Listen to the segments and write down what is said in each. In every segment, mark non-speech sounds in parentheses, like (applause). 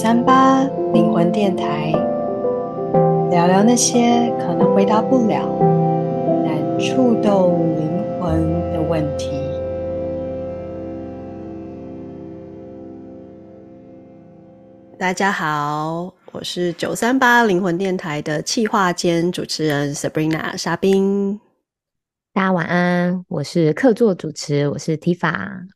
三八灵魂电台，聊聊那些可能回答不了，但触动灵魂的问题。大家好，我是九三八灵魂电台的企划兼主持人 Sabrina 沙冰。大家晚安，我是客座主持，我是 Tifa。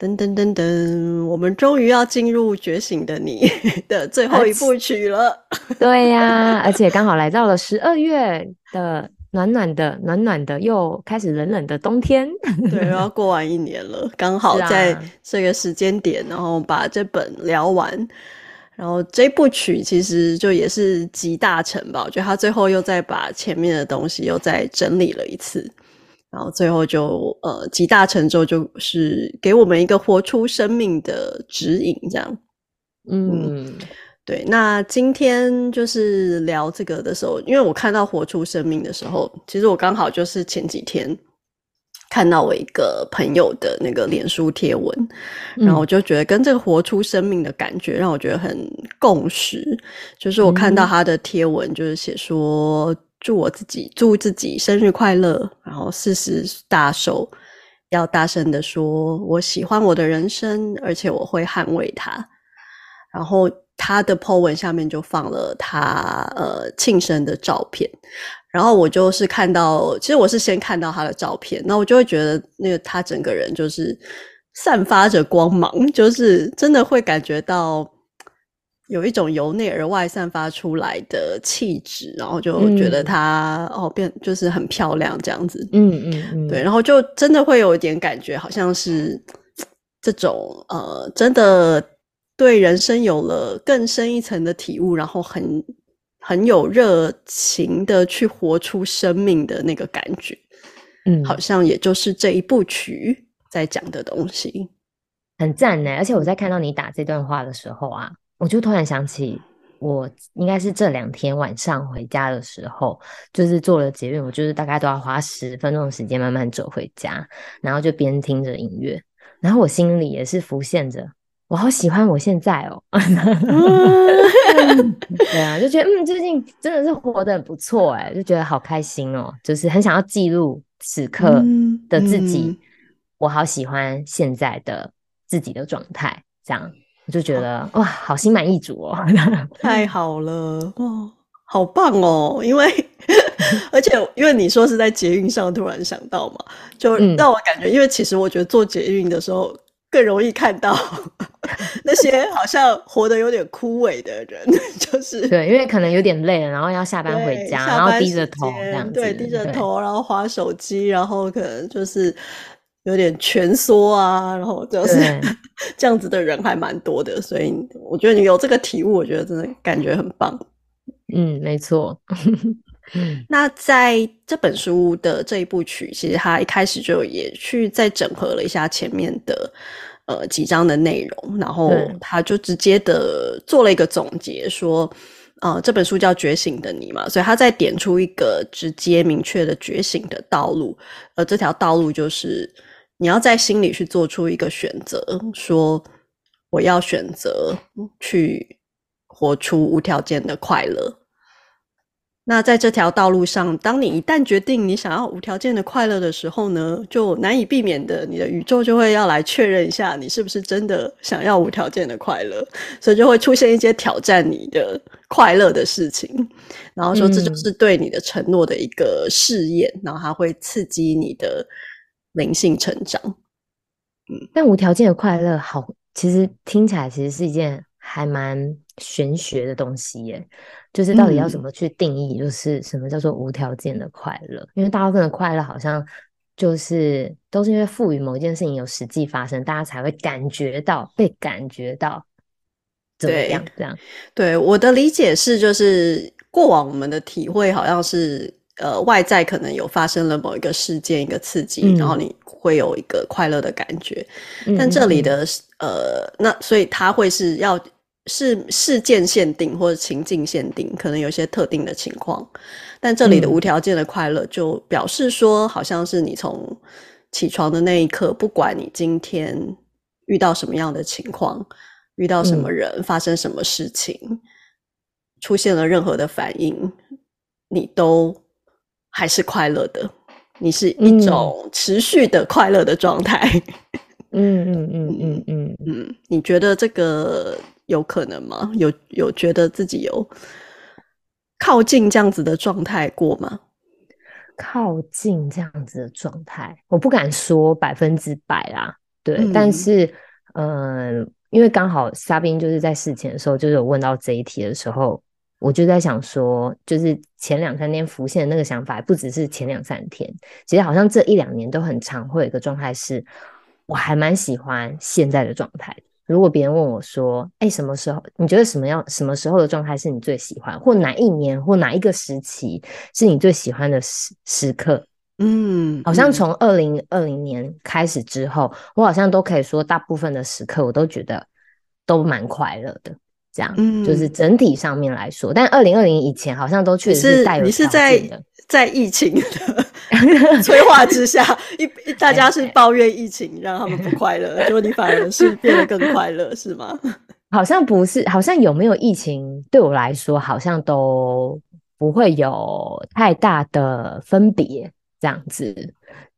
噔噔噔噔，我们终于要进入《觉醒的你 (laughs)》的最后一部曲了。(laughs) 对呀、啊，而且刚好来到了十二月的暖暖的、暖暖的，又开始冷冷的冬天。(laughs) 对，要过完一年了，刚好在这个时间点，然后把这本聊完。然后这部曲其实就也是集大成吧，我觉得他最后又再把前面的东西又再整理了一次，然后最后就呃集大成之后就是给我们一个活出生命的指引，这样。嗯，嗯，对。那今天就是聊这个的时候，因为我看到活出生命的时候，其实我刚好就是前几天。看到我一个朋友的那个脸书贴文，然后我就觉得跟这个活出生命的感觉让我觉得很共识。就是我看到他的贴文，就是写说祝我自己祝自己生日快乐，然后四十大寿，要大声的说我喜欢我的人生，而且我会捍卫它。然后他的 po 文下面就放了他呃庆生的照片。然后我就是看到，其实我是先看到他的照片，那我就会觉得那个他整个人就是散发着光芒，就是真的会感觉到有一种由内而外散发出来的气质，然后就觉得她、嗯、哦变就是很漂亮这样子，嗯嗯嗯，对，然后就真的会有一点感觉，好像是这种呃，真的对人生有了更深一层的体悟，然后很。很有热情的去活出生命的那个感觉，嗯，好像也就是这一部曲在讲的东西，很赞呢。而且我在看到你打这段话的时候啊，我就突然想起，我应该是这两天晚上回家的时候，就是做了捷运，我就是大概都要花十分钟的时间慢慢走回家，然后就边听着音乐，然后我心里也是浮现着。我好喜欢我现在哦，(laughs) 对啊，就觉得嗯，最近真的是活得很不错诶，就觉得好开心哦，就是很想要记录此刻的自己，嗯嗯、我好喜欢现在的自己的状态，这样我就觉得哇，好心满意足哦，(laughs) 太好了哦，好棒哦，因为 (laughs) 而且因为你说是在捷运上突然想到嘛，就让我感觉，嗯、因为其实我觉得坐捷运的时候。更容易看到 (laughs) 那些好像活得有点枯萎的人，就是对，因为可能有点累了，然后要下班回家，然后低着头这样子，对，低着头，然后滑手机，然后可能就是有点蜷缩啊，然后就是 (laughs) 这样子的人还蛮多的，所以我觉得你有这个体悟，我觉得真的感觉很棒。嗯，没错。(laughs) 那在这本书的这一部曲，其实他一开始就也去再整合了一下前面的呃几章的内容，然后他就直接的做了一个总结，说，呃，这本书叫《觉醒的你》嘛，所以他再点出一个直接明确的觉醒的道路，而这条道路就是你要在心里去做出一个选择，说我要选择去活出无条件的快乐。那在这条道路上，当你一旦决定你想要无条件的快乐的时候呢，就难以避免的，你的宇宙就会要来确认一下你是不是真的想要无条件的快乐，所以就会出现一些挑战你的快乐的事情，然后说这就是对你的承诺的一个试验，嗯、然后它会刺激你的灵性成长。嗯，但无条件的快乐好，其实听起来其实是一件还蛮玄学的东西耶。就是到底要怎么去定义，就是什么叫做无条件的快乐？嗯、因为大部分的快乐好像就是都是因为赋予某一件事情有实际发生，大家才会感觉到被感觉到怎么样？这样对，对我的理解是，就是过往我们的体会好像是呃外在可能有发生了某一个事件一个刺激，嗯、然后你会有一个快乐的感觉。嗯、但这里的呃那所以它会是要。是事件限定或者情境限定，可能有些特定的情况，但这里的无条件的快乐就表示说，好像是你从起床的那一刻，不管你今天遇到什么样的情况，遇到什么人，嗯、发生什么事情，出现了任何的反应，你都还是快乐的。你是一种持续的快乐的状态。嗯嗯嗯嗯嗯嗯，你觉得这个有可能吗？有有觉得自己有靠近这样子的状态过吗？靠近这样子的状态，我不敢说百分之百啦。对，嗯、但是，嗯、呃，因为刚好莎宾就是在事前的时候，就是有问到这一题的时候，我就在想说，就是前两三天浮现的那个想法，不只是前两三天，其实好像这一两年都很常会有一个状态是，我还蛮喜欢现在的状态。如果别人问我说：“哎、欸，什么时候你觉得什么样？什么时候的状态是你最喜欢？或哪一年或哪一个时期是你最喜欢的时时刻？”嗯，好像从二零二零年开始之后，我好像都可以说，大部分的时刻我都觉得都蛮快乐的。这样，嗯，就是整体上面来说，但二零二零以前好像都确实是带有你是在在疫情的 (laughs) 催化之下，一大家是抱怨疫情让他们不快乐，结果你反而是变得更 (laughs) 快乐，是吗？(laughs) 好像不是，好像有没有疫情对我来说，好像都不会有太大的分别，这样子，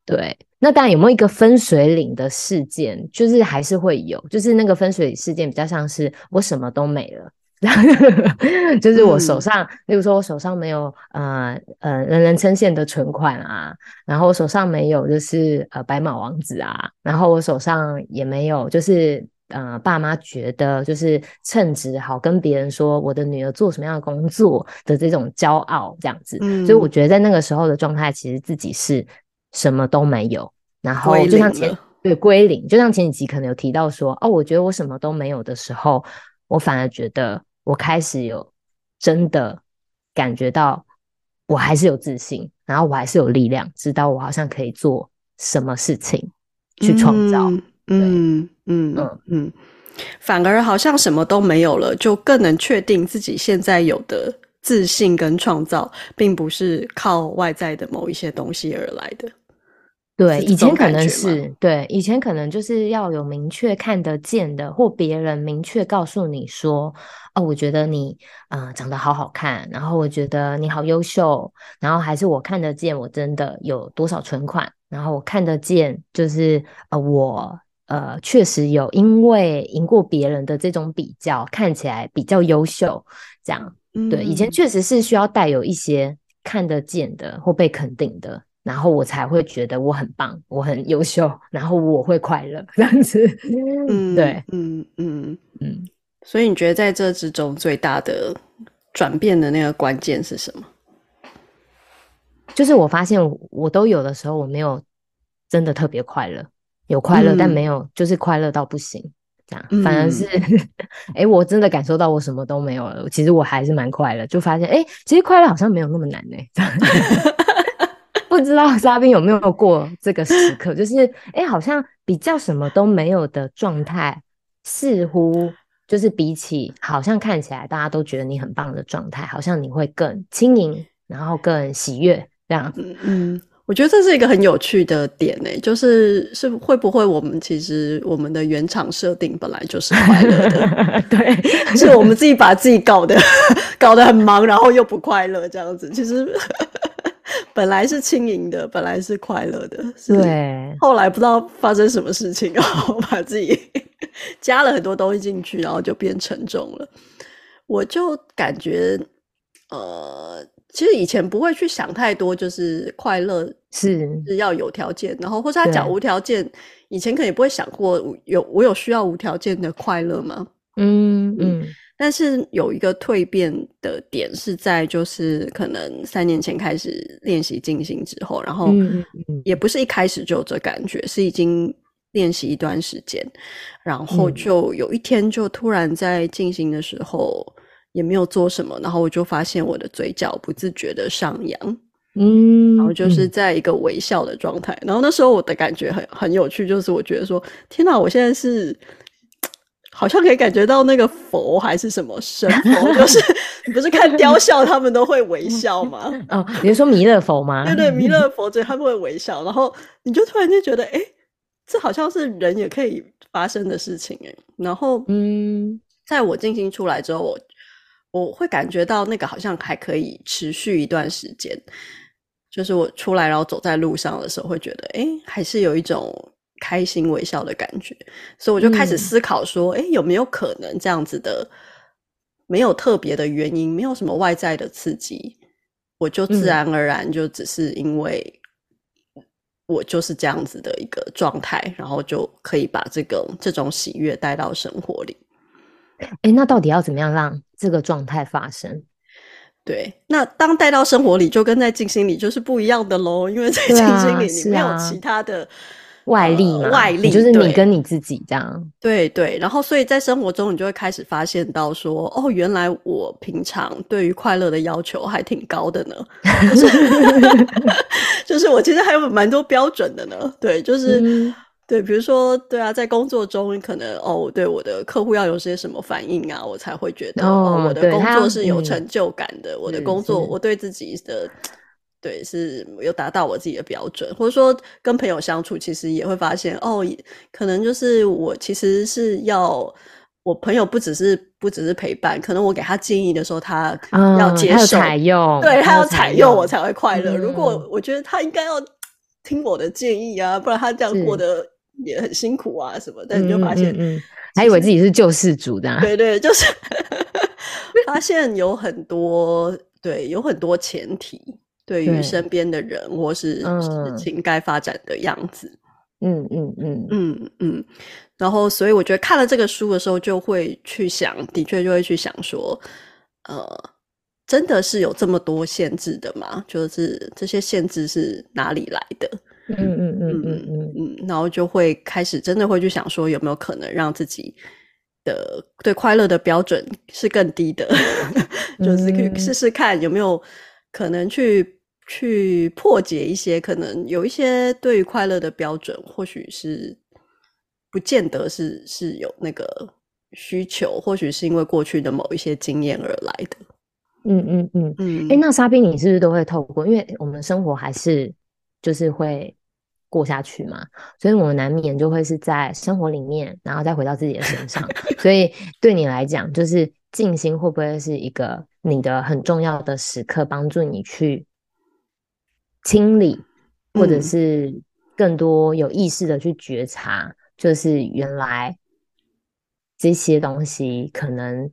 对。那当然有没有一个分水岭的事件，就是还是会有，就是那个分水岭事件比较像是我什么都没了，(laughs) 就是我手上，嗯、例如说我手上没有呃呃人人称羡的存款啊，然后我手上没有就是呃白马王子啊，然后我手上也没有就是呃爸妈觉得就是称职好跟别人说我的女儿做什么样的工作的这种骄傲这样子，嗯、所以我觉得在那个时候的状态，其实自己是。什么都没有，然后就像前对归零，就像前几集可能有提到说，哦，我觉得我什么都没有的时候，我反而觉得我开始有真的感觉到我还是有自信，然后我还是有力量，知道我好像可以做什么事情去创造。嗯嗯嗯嗯，反而好像什么都没有了，就更能确定自己现在有的自信跟创造，并不是靠外在的某一些东西而来的。对，以前可能是对，以前可能就是要有明确看得见的，或别人明确告诉你说：“哦，我觉得你啊、呃、长得好好看，然后我觉得你好优秀，然后还是我看得见我真的有多少存款，然后我看得见就是呃我呃确实有因为赢过别人的这种比较，看起来比较优秀，这样。嗯、对，以前确实是需要带有一些看得见的或被肯定的。”然后我才会觉得我很棒，我很优秀，然后我会快乐这样子。嗯，对，嗯嗯嗯。所以你觉得在这之中最大的转变的那个关键是什么？就是我发现我都有的时候，我没有真的特别快乐，有快乐，嗯、但没有就是快乐到不行这样。嗯、反而是，(laughs) 哎，我真的感受到我什么都没有了，其实我还是蛮快乐，就发现，哎，其实快乐好像没有那么难呢。不知道嘉宾有没有过这个时刻，(laughs) 就是哎、欸，好像比较什么都没有的状态，似乎就是比起好像看起来大家都觉得你很棒的状态，好像你会更轻盈，然后更喜悦这样。嗯嗯，我觉得这是一个很有趣的点呢，就是是会不会我们其实我们的原厂设定本来就是快乐的，(laughs) 对，(laughs) 是我们自己把自己搞得搞得很忙，然后又不快乐这样子，其实。本来是轻盈的，本来是快乐的，对。后来不知道发生什么事情，(laughs) 然后把自己 (laughs) 加了很多东西进去，然后就变沉重了。我就感觉，呃，其实以前不会去想太多，就是快乐是是要有条件，然后或者他讲无条件，以前可能也不会想过有我有需要无条件的快乐吗？嗯嗯。嗯但是有一个蜕变的点是在，就是可能三年前开始练习静心之后，然后也不是一开始就有这感觉，是已经练习一段时间，然后就有一天就突然在静心的时候也没有做什么，然后我就发现我的嘴角不自觉的上扬，嗯，然后就是在一个微笑的状态，然后那时候我的感觉很很有趣，就是我觉得说，天哪，我现在是。好像可以感觉到那个佛还是什么神佛，(laughs) 就是你不是看雕像他们都会微笑吗？哦，你是说弥勒佛吗？(laughs) 对对，弥勒佛对，他们会微笑，然后你就突然间觉得，哎，这好像是人也可以发生的事情哎。然后，嗯，在我静心出来之后，我我会感觉到那个好像还可以持续一段时间。就是我出来然后走在路上的时候，会觉得，诶，还是有一种开心微笑的感觉。所以我就开始思考说，诶，有没有可能这样子的，没有特别的原因，没有什么外在的刺激，我就自然而然就只是因为。我就是这样子的一个状态，然后就可以把这个这种喜悦带到生活里。诶，那到底要怎么样让这个状态发生？对，那当带到生活里，就跟在静心里就是不一样的喽，因为在静心里你没有其他的。外力外力就是你跟你自己这样。对对，然后所以在生活中，你就会开始发现到说，哦，原来我平常对于快乐的要求还挺高的呢，(laughs) 就是，我其实还有蛮多标准的呢。对，就是、嗯、对，比如说，对啊，在工作中可能哦，对我的客户要有些什么反应啊，我才会觉得哦，哦，我的工作是有成就感的，我的工作，我对自己的。对，是有达到我自己的标准，或者说跟朋友相处，其实也会发现哦，可能就是我其实是要我朋友不只是不只是陪伴，可能我给他建议的时候，他要接受、采用，对，他要采用我才会快乐。如果我觉得他应该要听我的建议啊，不然他这样过得也很辛苦啊什么。但你就发现，嗯，还以为自己是救世主的，对对，就是 (laughs) 发现有很多对，有很多前提。对于身边的人或是事情该发展的样子，嗯嗯嗯嗯嗯，然后所以我觉得看了这个书的时候，就会去想，的确就会去想说，呃，真的是有这么多限制的吗？就是这些限制是哪里来的？嗯嗯嗯嗯嗯嗯，然后就会开始真的会去想说，有没有可能让自己的对快乐的标准是更低的？(laughs) 就是可以试试看有没有可能去。去破解一些可能有一些对于快乐的标准，或许是不见得是是有那个需求，或许是因为过去的某一些经验而来的。嗯嗯嗯嗯。哎、欸，那沙冰，你是不是都会透过？因为我们生活还是就是会过下去嘛，所以我们难免就会是在生活里面，然后再回到自己的身上。(laughs) 所以对你来讲，就是静心会不会是一个你的很重要的时刻，帮助你去？清理，或者是更多有意识的去觉察，嗯、就是原来这些东西可能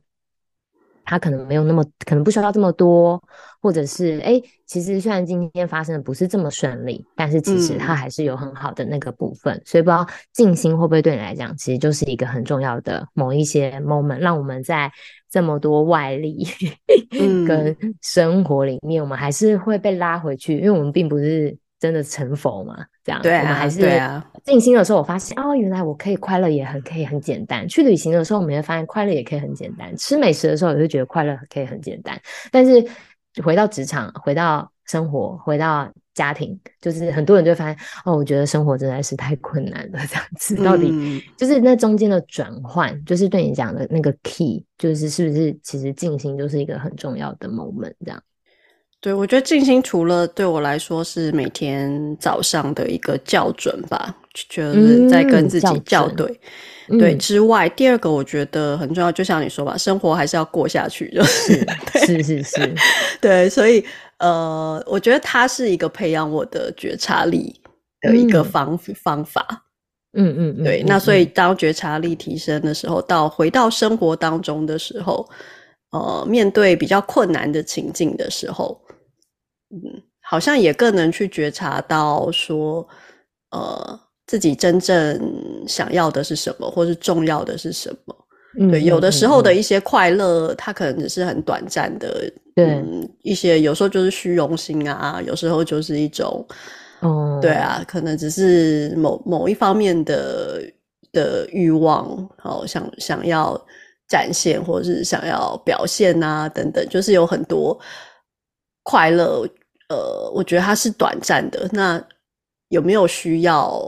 它可能没有那么，可能不需要这么多，或者是哎，其实虽然今天发生的不是这么顺利，但是其实它还是有很好的那个部分。嗯、所以不知道静心会不会对你来讲，其实就是一个很重要的某一些 moment，让我们在。这么多外力跟生活里面，我们还是会被拉回去，因为我们并不是真的成佛嘛。这样，对啊，我们还是。静心的时候，我发现哦，原来我可以快乐，也很可以很简单。去旅行的时候，我们会发现快乐也可以很简单。吃美食的时候，也会觉得快乐可以很简单。但是回到职场，回到生活，回到。家庭就是很多人就会发现哦，我觉得生活真的是太困难了，这样子到底就是那中间的转换，就是对你讲的那个 key，就是是不是其实静心就是一个很重要的 moment，这样。对，我觉得静心除了对我来说是每天早上的一个校准吧，就是在跟自己校对，嗯、对之外，第二个我觉得很重要，就像你说吧，生活还是要过下去，就是是 (laughs) 是是，对，所以。呃，我觉得它是一个培养我的觉察力的一个方、嗯、方法。嗯嗯嗯。对，嗯、那所以当觉察力提升的时候，嗯、到回到生活当中的时候，呃，面对比较困难的情境的时候，嗯，好像也更能去觉察到说，呃，自己真正想要的是什么，或是重要的是什么。对，有的时候的一些快乐，它可能只是很短暂的。对、嗯，一些有时候就是虚荣心啊，有时候就是一种，哦，对啊，可能只是某某一方面的的欲望，哦，想想要展现或者是想要表现啊，等等，就是有很多快乐。呃，我觉得它是短暂的。那有没有需要？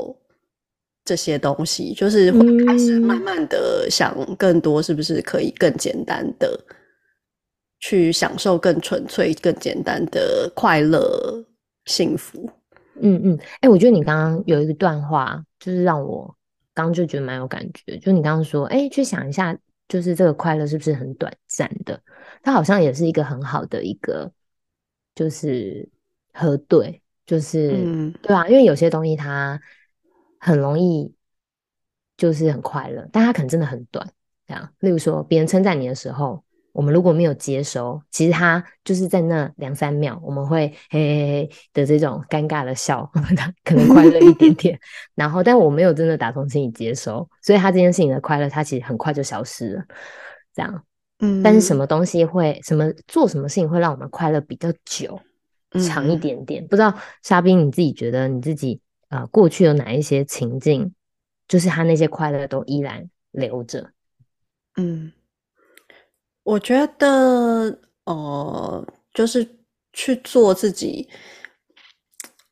这些东西就是会开始慢慢的想更多，是不是可以更简单的去享受更纯粹、更简单的快乐、幸福？嗯嗯，哎、欸，我觉得你刚刚有一个段话，就是让我刚刚就觉得蛮有感觉。就你刚刚说，哎、欸，去想一下，就是这个快乐是不是很短暂的？它好像也是一个很好的一个，就是核对，就是、嗯、对啊，因为有些东西它很容易就是很快乐，但它可能真的很短。这样，例如说别人称赞你的时候。我们如果没有接收，其实他就是在那两三秒，我们会嘿嘿嘿的这种尴尬的笑，(laughs) 可能快乐一点点。(laughs) 然后，但我没有真的打从心里接收，所以他这件事情的快乐，他其实很快就消失了。这样，嗯。但是什么东西会什么做什么事情会让我们快乐比较久，长一点点？嗯、不知道沙冰你自己觉得你自己呃过去有哪一些情境，就是他那些快乐都依然留着？嗯。我觉得，呃，就是去做自己，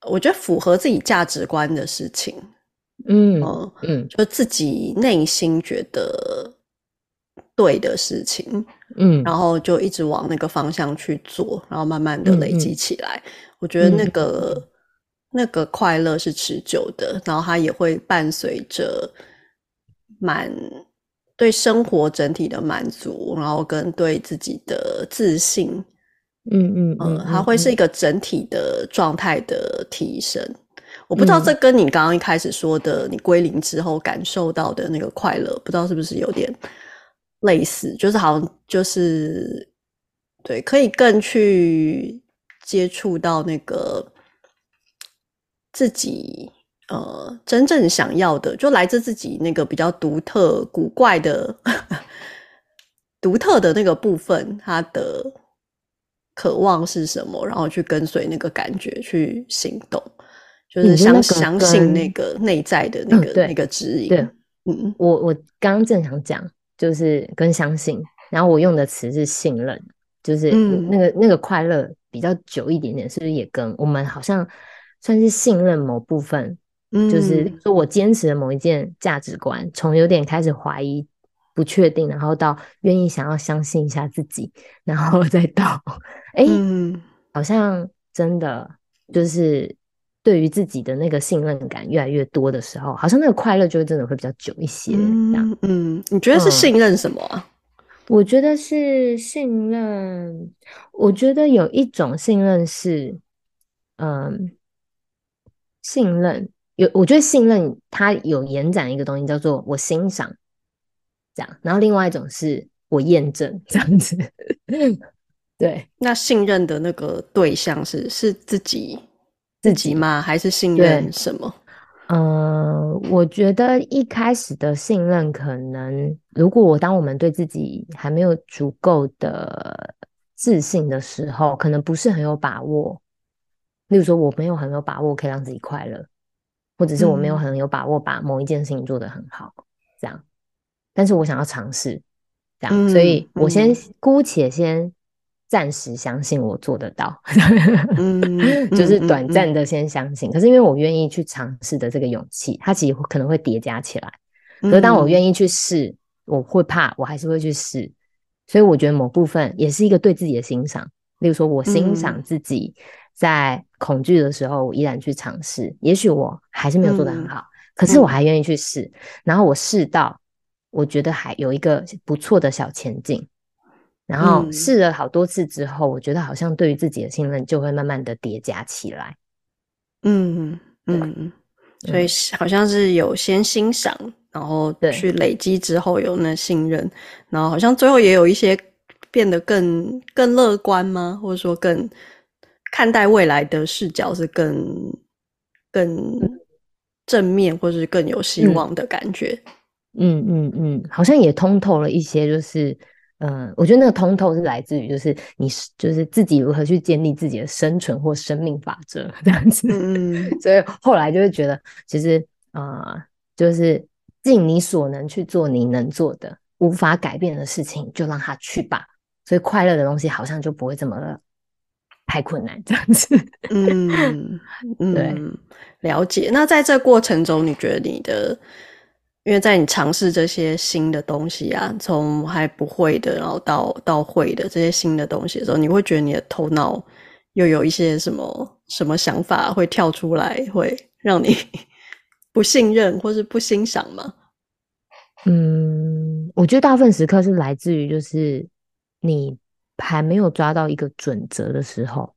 我觉得符合自己价值观的事情，嗯嗯，嗯，就自己内心觉得对的事情，嗯，然后就一直往那个方向去做，然后慢慢的累积起来。嗯嗯，我觉得那个、嗯、那个快乐是持久的，然后它也会伴随着满。对生活整体的满足，然后跟对自己的自信，嗯嗯嗯，它、呃、会是一个整体的状态的提升。嗯、我不知道这跟你刚刚一开始说的，你归零之后感受到的那个快乐，不知道是不是有点类似？就是好像就是对，可以更去接触到那个自己。呃，真正想要的就来自自己那个比较独特、古怪的、(laughs) 独特的那个部分，他的渴望是什么？然后去跟随那个感觉去行动，就是相相信那个内在的那个、嗯、那个指引。对，嗯，我我刚刚正想讲，就是跟相信，然后我用的词是信任，就是那个、嗯、那个快乐比较久一点点，是不是也跟我们好像算是信任某部分？嗯就是说我坚持的某一件价值观，从有点开始怀疑、不确定，然后到愿意想要相信一下自己，然后再到哎，嗯、好像真的就是对于自己的那个信任感越来越多的时候，好像那个快乐就真的会比较久一些。嗯，嗯，你觉得是信任什么啊？嗯，我觉得是信任。我觉得有一种信任是，嗯，信任。有，我觉得信任它有延展一个东西，叫做我欣赏，这样。然后另外一种是我验证，这样子。(laughs) 对，那信任的那个对象是是自己自己吗？还是信任什么？嗯、呃，我觉得一开始的信任，可能如果我当我们对自己还没有足够的自信的时候，可能不是很有把握。例如说，我没有很有把握可以让自己快乐。或者是我没有很有把握把某一件事情做得很好，嗯、这样，但是我想要尝试，这样，嗯、所以我先、嗯、姑且先暂时相信我做得到，(laughs) 嗯、就是短暂的先相信。嗯、可是因为我愿意去尝试的这个勇气，它其实可能会叠加起来。可是当我愿意去试，我会怕，我还是会去试。所以我觉得某部分也是一个对自己的欣赏，例如说我欣赏自己。在恐惧的时候，我依然去尝试。也许我还是没有做得很好，嗯、可是我还愿意去试。嗯、然后我试到，我觉得还有一个不错的小前进。然后试了好多次之后，我觉得好像对于自己的信任就会慢慢的叠加起来。嗯嗯嗯，所以好像是有先欣赏，然后去累积之后有那信任，然后好像最后也有一些变得更更乐观吗？或者说更。看待未来的视角是更更正面，或是更有希望的感觉。嗯嗯嗯，好像也通透了一些，就是嗯、呃，我觉得那个通透是来自于，就是你就是自己如何去建立自己的生存或生命法则这样子。嗯，(laughs) 所以后来就会觉得，其实啊、呃，就是尽你所能去做你能做的，无法改变的事情就让它去吧。所以快乐的东西好像就不会这么了。太困难这样子，(laughs) 嗯 (laughs) 嗯，对，了解。那在这过程中，你觉得你的，因为在你尝试这些新的东西啊，从还不会的，然后到到会的这些新的东西的时候，你会觉得你的头脑又有一些什么什么想法会跳出来，会让你 (laughs) 不信任或是不欣赏吗？嗯，我觉得大部分时刻是来自于就是你还没有抓到一个准则的时候，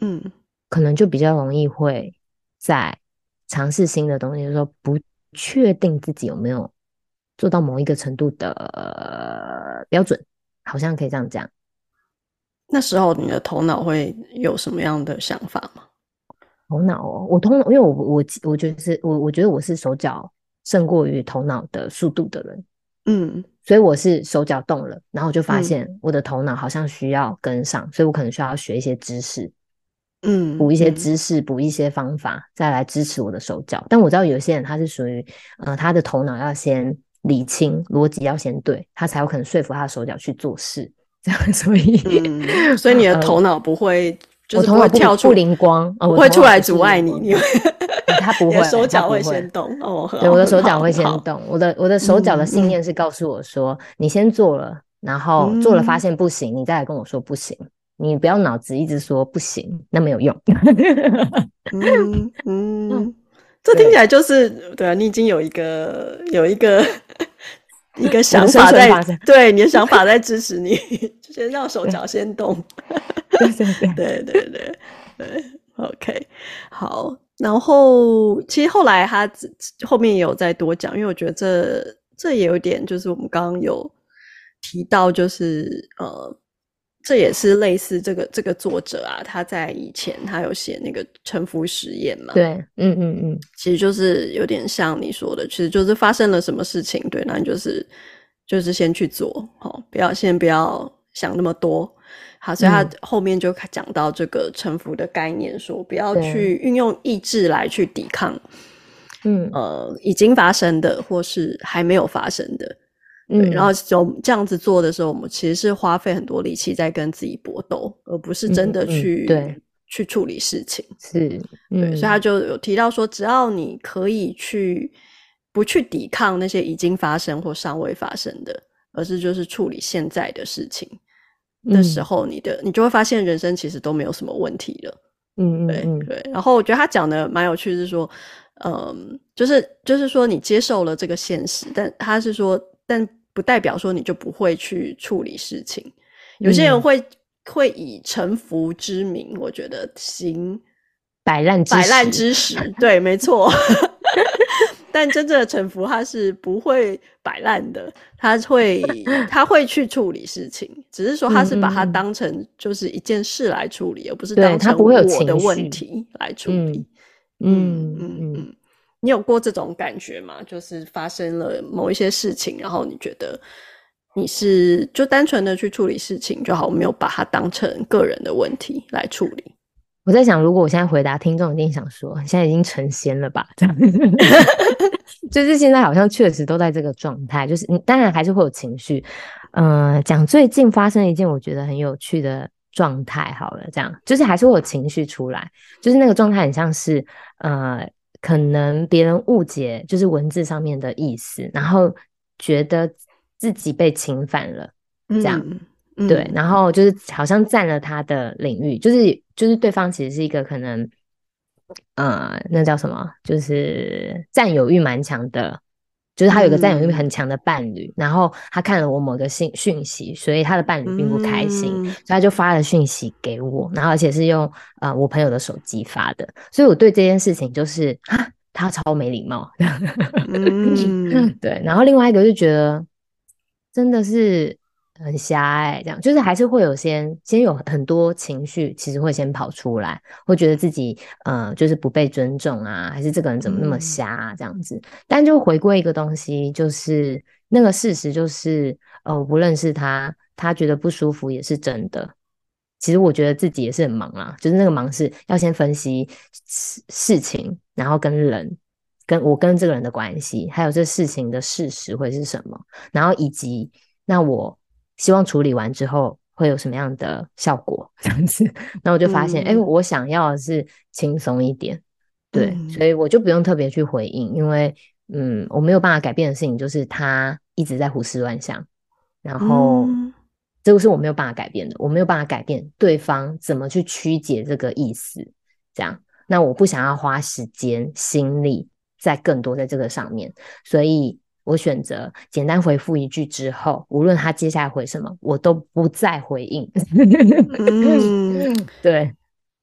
嗯，可能就比较容易会在尝试新的东西的时候，不确定自己有没有做到某一个程度的标准，好像可以这样讲。那时候你的头脑会有什么样的想法吗？头脑哦，我头脑，因为我我我觉得是我我觉得我是手脚胜过于头脑的速度的人，嗯，所以我是手脚动了，然后我就发现我的头脑好像需要跟上，嗯，所以我可能需要学一些知识，嗯，补一些知识，补一些方法，再来支持我的手脚。但我知道有些人他是属于，呃，他的头脑要先理清，逻辑要先对，他才有可能说服他的手脚去做事。(laughs) 这样，所以、嗯，所以你的头脑不会，呃、就是不会跳出灵光，不会出来阻碍你，你会，他不会，手脚会先动哦。对，我的手脚会先动，我的我的手脚的信念是告诉我说、嗯，你先做了，然后做了发现不行，嗯、你再来跟我说不行，你不要脑子一直说不行，那没有用。嗯 (laughs) 嗯，这听起来就是对啊，你已经有一个有一个。一个想法在，对你的想法在支持你，就先让手脚先动。对对对对对，OK，好。然后其实后来他后面也有再多讲，因为我觉得这这也有点，就是我们刚刚有提到，就是呃。这也是类似这个这个作者啊，他在以前他有写那个臣服实验嘛？对，嗯嗯嗯，其实就是有点像你说的，其实就是发生了什么事情，对，那你就是就是先去做，好，不要先不要想那么多，好，所以他后面就讲到这个臣服的概念，说不要去运用意志来去抵抗，嗯呃，已经发生的或是还没有发生的。对，然后就这样子做的时候，我们其实是花费很多力气在跟自己搏斗，而不是真的去、嗯嗯、对去处理事情。是、嗯，对，所以他就有提到说，只要你可以去不去抵抗那些已经发生或尚未发生的，而是就是处理现在的事情，那、嗯、时候你的你就会发现人生其实都没有什么问题了。嗯对嗯对。然后我觉得他讲的蛮有趣，是说，嗯，就是就是说你接受了这个现实，但他是说，但。不代表说你就不会去处理事情，有些人会、嗯、会以臣服之名，我觉得行摆烂摆烂之实，对，没错。(laughs) 但真正的臣服，他是不会摆烂的，他会他会去处理事情，只是说他是把它当成就是一件事来处理，嗯、而不是当成我的问题来处理。嗯嗯嗯。嗯你有过这种感觉吗？就是发生了某一些事情，然后你觉得你是就单纯的去处理事情就好，没有把它当成个人的问题来处理。我在想，如果我现在回答听众，一定想说，现在已经成仙了吧？(laughs) 这样，(laughs) 就是现在好像确实都在这个状态，就是你当然还是会有情绪。嗯、呃，讲最近发生一件我觉得很有趣的状态好了，这样就是还是会有情绪出来，就是那个状态很像是呃。可能别人误解就是文字上面的意思，然后觉得自己被侵犯了，这样、对，然后就是好像占了他的领域，就是就是对方其实是一个可能，呃，那叫什么？就是占有欲蛮强的。就是他有个占有欲很强的伴侣、嗯，然后他看了我某个信讯息，所以他的伴侣并不开心，嗯、所以他就发了讯息给我，然后而且是用呃我朋友的手机发的，所以我对这件事情就是啊，他超没礼貌，(laughs) 嗯、对，然后另外一个就觉得真的是。很狭隘，这样就是还是会有先先有很多情绪，其实会先跑出来，会觉得自己呃就是不被尊重啊，还是这个人怎么那么瞎啊这样子。嗯、但就回归一个东西，就是那个事实就是呃我不认识他，他觉得不舒服也是真的。其实我觉得自己也是很忙啊，就是那个忙是要先分析事事情，然后跟人跟我跟这个人的关系，还有这事情的事实会是什么，然后以及那我。希望处理完之后会有什么样的效果？这样子，(laughs) 那我就发现，哎、嗯欸，我想要的是轻松一点，对、嗯，所以我就不用特别去回应，因为，嗯，我没有办法改变的事情就是他一直在胡思乱想，然后这个是我没有办法改变的，我没有办法改变对方怎么去曲解这个意思。这样，那我不想要花时间心力在更多在这个上面，所以我选择简单回复一句之后，无论他接下来回什么，我都不再回应。嗯，(laughs) 对。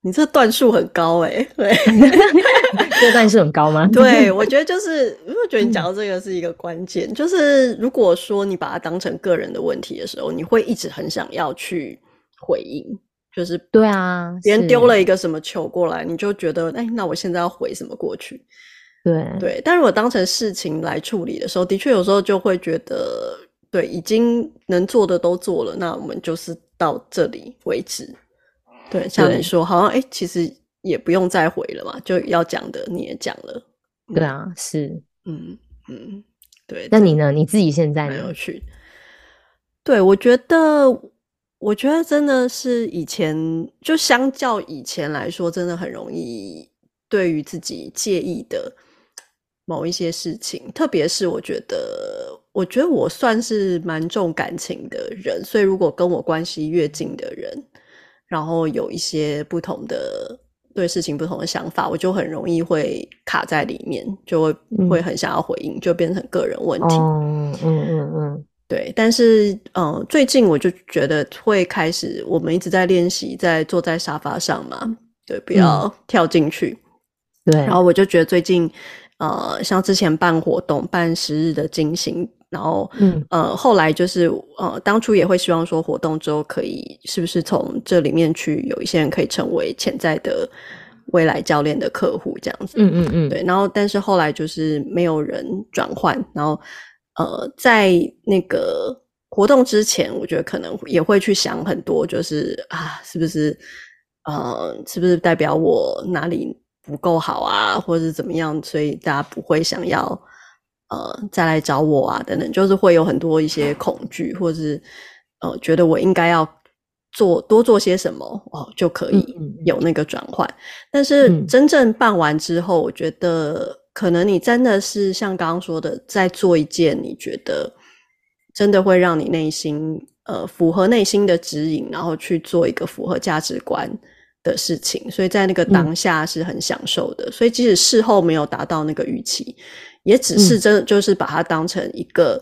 你这段数很高哎、欸，对，(laughs) 这段数很高吗？(laughs) 对，我觉得就是，因为我觉得你讲到这个是一个关键，嗯、就是如果说你把它当成个人的问题的时候，你会一直很想要去回应，就是对啊，别人丢了一个什么球过来，你就觉得，哎，那我现在要回什么过去？对对，但如果当成事情来处理的时候，的确有时候就会觉得，对，已经能做的都做了，那我们就是到这里为止。对，像你说，好像哎，其实也不用再回了嘛，就要讲的你也讲了。对啊，是，嗯嗯，对。那你呢？你自己现在没有去？对，我觉得，我觉得真的是以前，就相较以前来说，真的很容易对于自己介意的某一些事情，特别是我觉得，我觉得我算是蛮重感情的人，所以如果跟我关系越近的人。然后有一些不同的对事情不同的想法，我就很容易会卡在里面，就会会很想要回应，嗯、就变成个人问题。嗯嗯嗯嗯，对。但是，嗯、呃，最近我就觉得会开始，我们一直在练习，在坐在沙发上嘛，对，不要跳进去。嗯、对。然后我就觉得最近，呃，像之前办活动，办十日的金星。然后，嗯，呃，后来就是，呃，当初也会希望说，活动之后可以是不是从这里面去有一些人可以成为潜在的未来教练的客户这样子，嗯嗯嗯，对。然后，但是后来就是没有人转换。然后，呃，在那个活动之前，我觉得可能也会去想很多，就是啊，是不是，呃，是不是代表我哪里不够好啊，或者是怎么样，所以大家不会想要。呃，再来找我啊，等等，就是会有很多一些恐惧，或者是呃，觉得我应该要做多做些什么哦，就可以有那个转换。嗯、但是真正办完之后，嗯、我觉得可能你真的是像刚刚说的，在做一件你觉得真的会让你内心呃符合内心的指引，然后去做一个符合价值观的事情，所以在那个当下是很享受的。嗯、所以即使事后没有达到那个预期。也只是真的就是把它当成一个、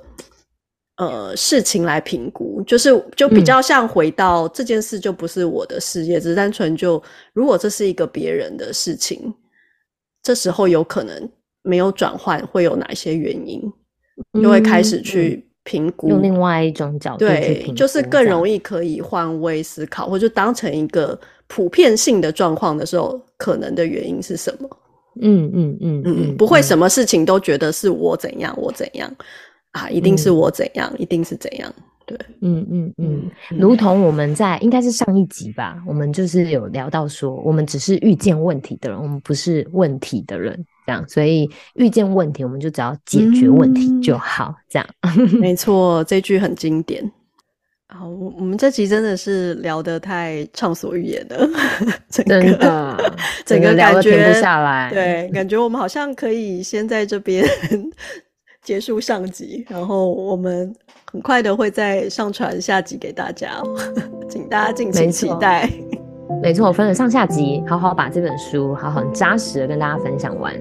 嗯、呃事情来评估，就是就比较像回到这件事就不是我的事业，嗯、只是单纯就如果这是一个别人的事情，这时候有可能没有转换会有哪些原因，嗯、就会开始去评估，用另外一种角度去评估，对，就是更容易可以换位思考，或者当成一个普遍性的状况的时候，可能的原因是什么？嗯嗯嗯嗯，不会什么事情都觉得是我怎样，我怎样啊，一定是我怎样，一定是怎样，对，嗯。嗯嗯，如同我们在应该是上一集吧，我们就是有聊到说，我们只是遇见问题的人，我们不是问题的人，这样，所以遇见问题，我们就只要解决问题就好，这样，(laughs) 没错，这句很经典。好，我我们这集真的是聊得太畅所欲言了，整个真的整个感觉停不下来。对，感觉我们好像可以先在这边 (laughs) 结束上集，然后我们很快的会再上传下集给大家，请大家敬请期待。没错，我分了上下集，好好把这本书好好扎实的跟大家分享完。